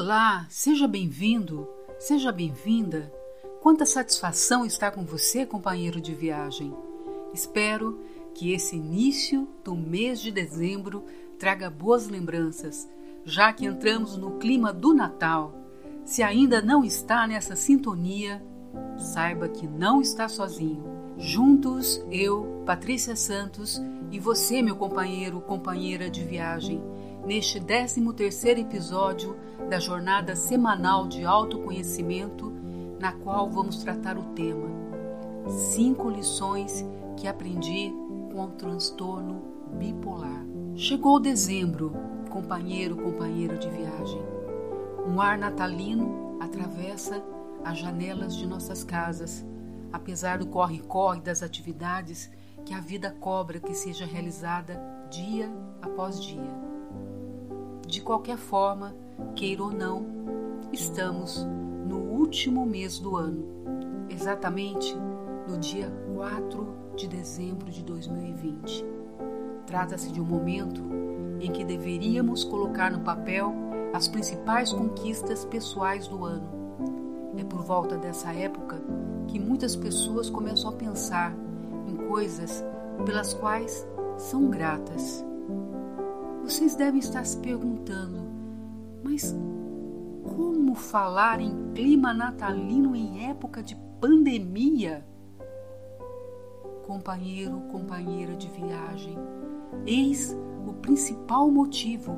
Olá, seja bem-vindo, seja bem-vinda. Quanta satisfação estar com você, companheiro de viagem. Espero que esse início do mês de dezembro traga boas lembranças, já que entramos no clima do Natal. Se ainda não está nessa sintonia, saiba que não está sozinho. Juntos, eu, Patrícia Santos, e você, meu companheiro, companheira de viagem, neste 13º episódio da jornada semanal de autoconhecimento, na qual vamos tratar o tema Cinco lições que aprendi com o transtorno bipolar. Chegou dezembro, companheiro, companheira de viagem. Um ar natalino atravessa as janelas de nossas casas, apesar do corre-corre das atividades que a vida cobra que seja realizada dia após dia. De qualquer forma, queira ou não, estamos no último mês do ano, exatamente no dia 4 de dezembro de 2020. Trata-se de um momento em que deveríamos colocar no papel as principais conquistas pessoais do ano. É por volta dessa época que muitas pessoas começam a pensar em coisas pelas quais são gratas. Vocês devem estar se perguntando, mas como falar em clima natalino em época de pandemia? Companheiro, companheira de viagem, eis o principal motivo,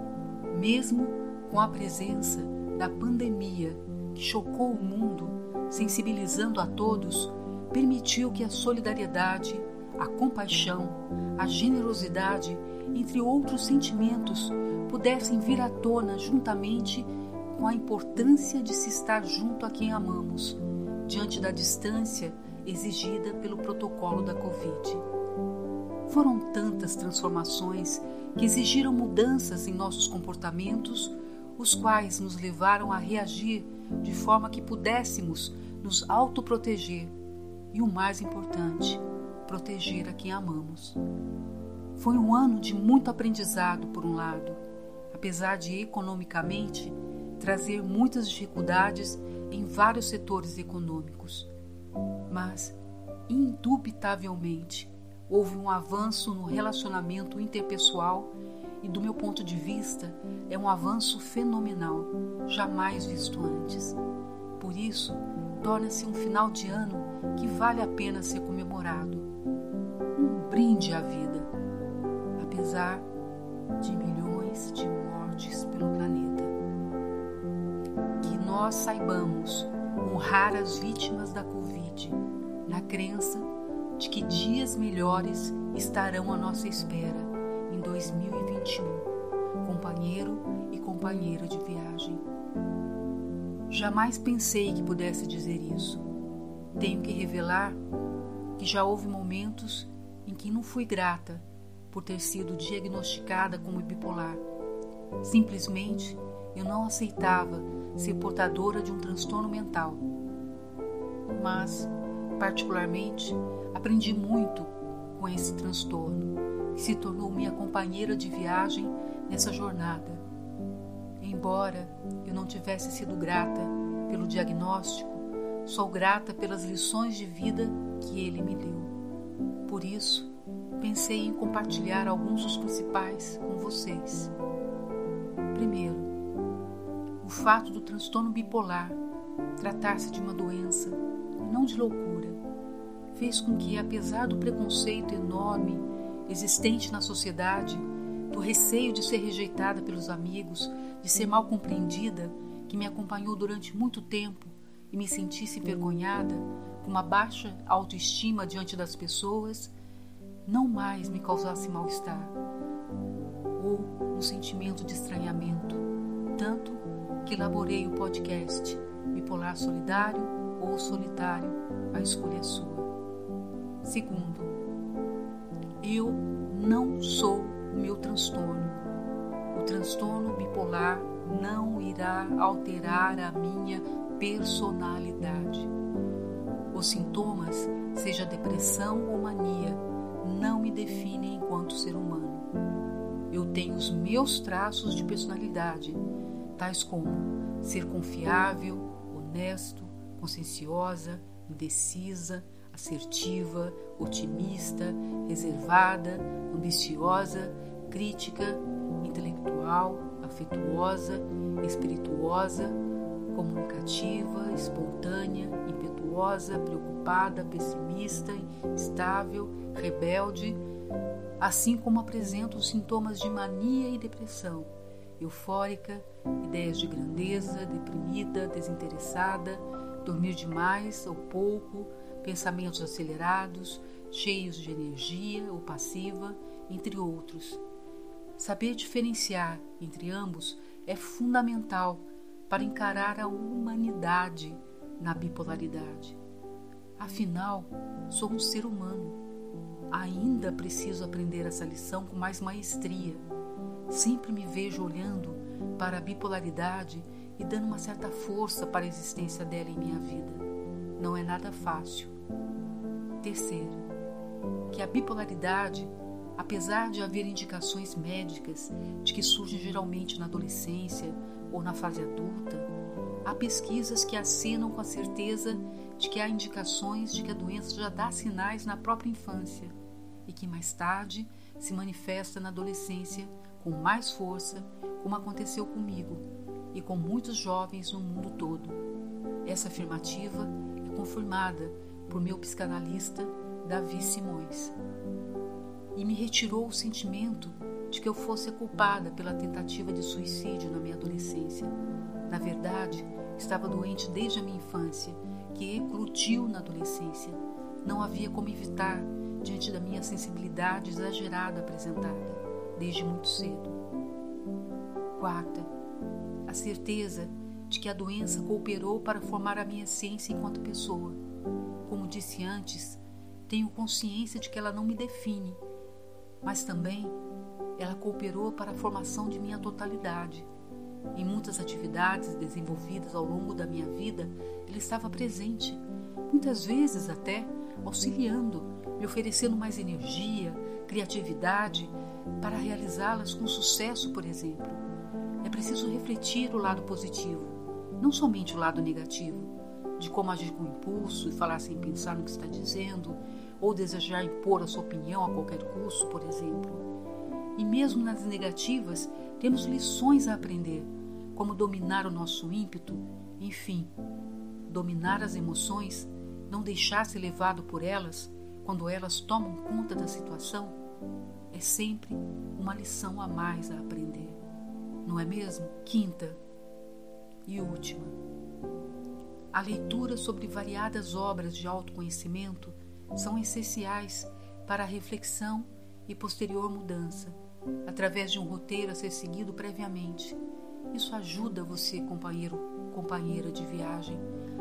mesmo com a presença da pandemia que chocou o mundo, sensibilizando a todos, permitiu que a solidariedade, a compaixão, a generosidade entre outros sentimentos, pudessem vir à tona juntamente com a importância de se estar junto a quem amamos, diante da distância exigida pelo protocolo da Covid. Foram tantas transformações que exigiram mudanças em nossos comportamentos, os quais nos levaram a reagir de forma que pudéssemos nos autoproteger e, o mais importante, proteger a quem amamos. Foi um ano de muito aprendizado, por um lado, apesar de economicamente trazer muitas dificuldades em vários setores econômicos. Mas, indubitavelmente, houve um avanço no relacionamento interpessoal e, do meu ponto de vista, é um avanço fenomenal, jamais visto antes. Por isso, torna-se um final de ano que vale a pena ser comemorado. Um brinde à vida apesar de milhões de mortes pelo planeta. Que nós saibamos honrar as vítimas da Covid, na crença de que dias melhores estarão à nossa espera em 2021, companheiro e companheira de viagem. Jamais pensei que pudesse dizer isso. Tenho que revelar que já houve momentos em que não fui grata por ter sido diagnosticada como bipolar. Simplesmente eu não aceitava ser portadora de um transtorno mental. Mas, particularmente, aprendi muito com esse transtorno, que se tornou minha companheira de viagem nessa jornada. Embora eu não tivesse sido grata pelo diagnóstico, sou grata pelas lições de vida que ele me deu. Por isso, pensei em compartilhar alguns dos principais com vocês. Primeiro, o fato do transtorno bipolar tratar-se de uma doença não de loucura fez com que, apesar do preconceito enorme existente na sociedade, do receio de ser rejeitada pelos amigos, de ser mal compreendida, que me acompanhou durante muito tempo e me sentisse envergonhada, com uma baixa autoestima diante das pessoas, não mais me causasse mal-estar ou um sentimento de estranhamento, tanto que elaborei o podcast Bipolar Solidário ou Solitário, a escolha é sua. Segundo, eu não sou o meu transtorno. O transtorno bipolar não irá alterar a minha personalidade. Os sintomas, seja depressão ou mania, não me definem enquanto ser humano. Eu tenho os meus traços de personalidade, tais como ser confiável, honesto, conscienciosa, indecisa, assertiva, otimista, reservada, ambiciosa, crítica, intelectual, afetuosa, espirituosa, comunicativa, espontânea, impetuosa, preocupada, pessimista, instável, rebelde, assim como apresenta os sintomas de mania e depressão, eufórica, ideias de grandeza, deprimida, desinteressada, dormir demais ou pouco, pensamentos acelerados, cheios de energia ou passiva, entre outros. Saber diferenciar entre ambos é fundamental para encarar a humanidade na bipolaridade. Afinal, sou um ser humano. Ainda preciso aprender essa lição com mais maestria. Sempre me vejo olhando para a bipolaridade e dando uma certa força para a existência dela em minha vida. Não é nada fácil. Terceiro, que a bipolaridade, apesar de haver indicações médicas de que surgem geralmente na adolescência ou na fase adulta, há pesquisas que acenam com a certeza de que há indicações de que a doença já dá sinais na própria infância e que mais tarde se manifesta na adolescência com mais força, como aconteceu comigo e com muitos jovens no mundo todo. Essa afirmativa é confirmada por meu psicanalista Davi Simões e me retirou o sentimento de que eu fosse culpada pela tentativa de suicídio na minha adolescência. Na verdade, estava doente desde a minha infância, que ecludiu na adolescência. Não havia como evitar diante da minha sensibilidade exagerada apresentada desde muito cedo. Quarta, a certeza de que a doença cooperou para formar a minha essência enquanto pessoa. Como disse antes, tenho consciência de que ela não me define, mas também ela cooperou para a formação de minha totalidade. Em muitas atividades desenvolvidas ao longo da minha vida, ele estava presente, muitas vezes até auxiliando, me oferecendo mais energia, criatividade para realizá-las com sucesso, por exemplo. É preciso refletir o lado positivo, não somente o lado negativo, de como agir com impulso e falar sem pensar no que está dizendo, ou desejar impor a sua opinião a qualquer custo, por exemplo. E mesmo nas negativas, temos lições a aprender, como dominar o nosso ímpeto, enfim, dominar as emoções, não deixar ser levado por elas quando elas tomam conta da situação é sempre uma lição a mais a aprender, não é mesmo? Quinta e última. A leitura sobre variadas obras de autoconhecimento são essenciais para a reflexão e posterior mudança, através de um roteiro a ser seguido previamente. Isso ajuda você, companheiro, companheira de viagem,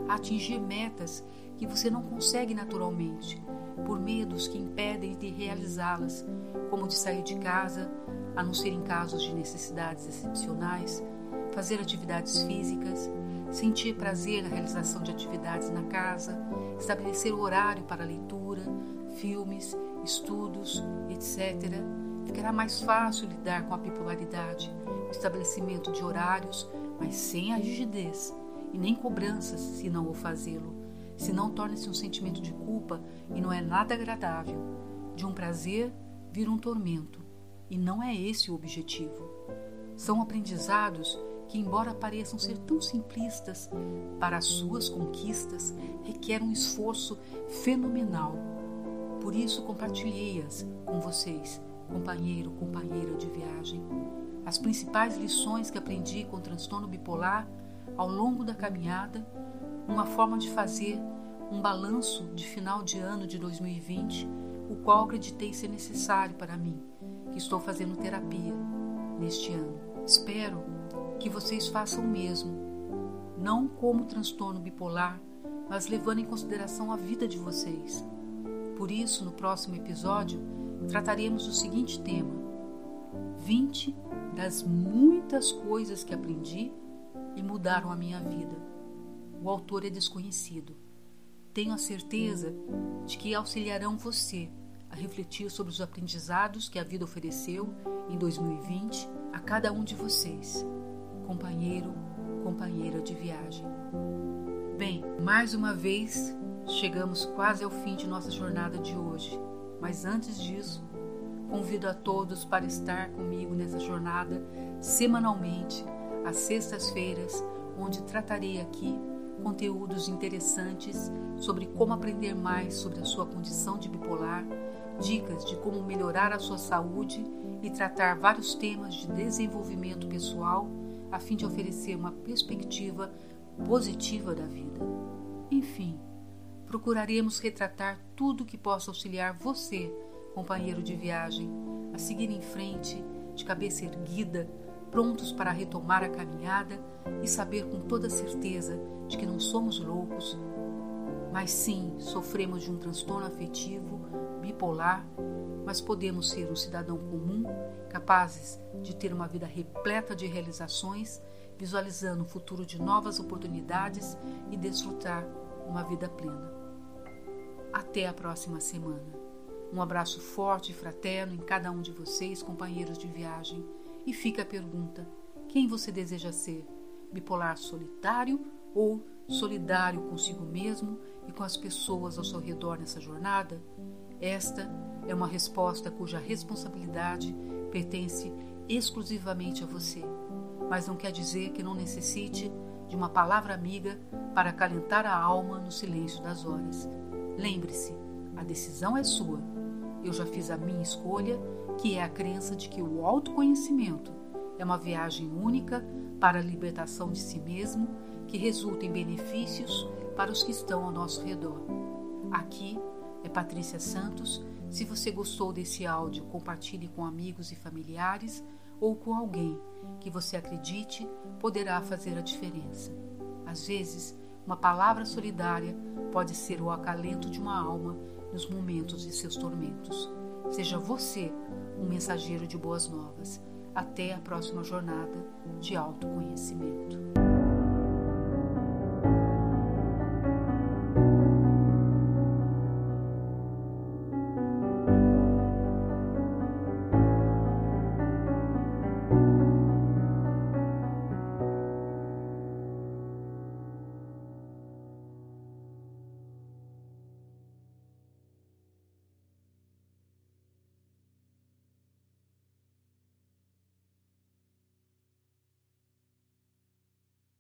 a atingir metas que você não consegue naturalmente, por medos que impedem de realizá-las, como de sair de casa, a não ser em casos de necessidades excepcionais, fazer atividades físicas, sentir prazer na realização de atividades na casa, estabelecer horário para leitura, filmes, estudos, etc. Ficará mais fácil lidar com a bipolaridade, o estabelecimento de horários, mas sem a rigidez e nem cobranças se não o fazê-lo senão torna-se um sentimento de culpa e não é nada agradável. De um prazer vira um tormento, e não é esse o objetivo. São aprendizados que, embora pareçam ser tão simplistas, para as suas conquistas requerem um esforço fenomenal. Por isso compartilhei-as com vocês, companheiro, companheira de viagem. As principais lições que aprendi com o transtorno bipolar ao longo da caminhada uma forma de fazer um balanço de final de ano de 2020, o qual acreditei ser necessário para mim, que estou fazendo terapia neste ano. Espero que vocês façam o mesmo, não como transtorno bipolar, mas levando em consideração a vida de vocês. Por isso, no próximo episódio, trataremos do seguinte tema: 20 das muitas coisas que aprendi e mudaram a minha vida. O autor é desconhecido. Tenho a certeza de que auxiliarão você a refletir sobre os aprendizados que a vida ofereceu em 2020 a cada um de vocês. companheiro, companheira de viagem. Bem, mais uma vez chegamos quase ao fim de nossa jornada de hoje, mas antes disso, convido a todos para estar comigo nessa jornada semanalmente, às sextas-feiras, onde tratarei aqui conteúdos interessantes sobre como aprender mais sobre a sua condição de bipolar, dicas de como melhorar a sua saúde e tratar vários temas de desenvolvimento pessoal a fim de oferecer uma perspectiva positiva da vida. Enfim, procuraremos retratar tudo que possa auxiliar você, companheiro de viagem, a seguir em frente, de cabeça erguida, prontos para retomar a caminhada e saber com toda certeza de que não somos loucos, mas sim sofremos de um transtorno afetivo bipolar, mas podemos ser um cidadão comum, capazes de ter uma vida repleta de realizações, visualizando um futuro de novas oportunidades e desfrutar uma vida plena. Até a próxima semana. Um abraço forte e fraterno em cada um de vocês, companheiros de viagem. E fica a pergunta: quem você deseja ser? Bipolar solitário ou solidário consigo mesmo e com as pessoas ao seu redor nessa jornada? Esta é uma resposta cuja responsabilidade pertence exclusivamente a você, mas não quer dizer que não necessite de uma palavra amiga para acalentar a alma no silêncio das horas. Lembre-se, a decisão é sua. Eu já fiz a minha escolha, que é a crença de que o autoconhecimento é uma viagem única para a libertação de si mesmo, que resulta em benefícios para os que estão ao nosso redor. Aqui é Patrícia Santos. Se você gostou desse áudio, compartilhe com amigos e familiares ou com alguém que você acredite poderá fazer a diferença. Às vezes, uma palavra solidária pode ser o acalento de uma alma nos momentos de seus tormentos. Seja você um mensageiro de boas novas. Até a próxima jornada de autoconhecimento.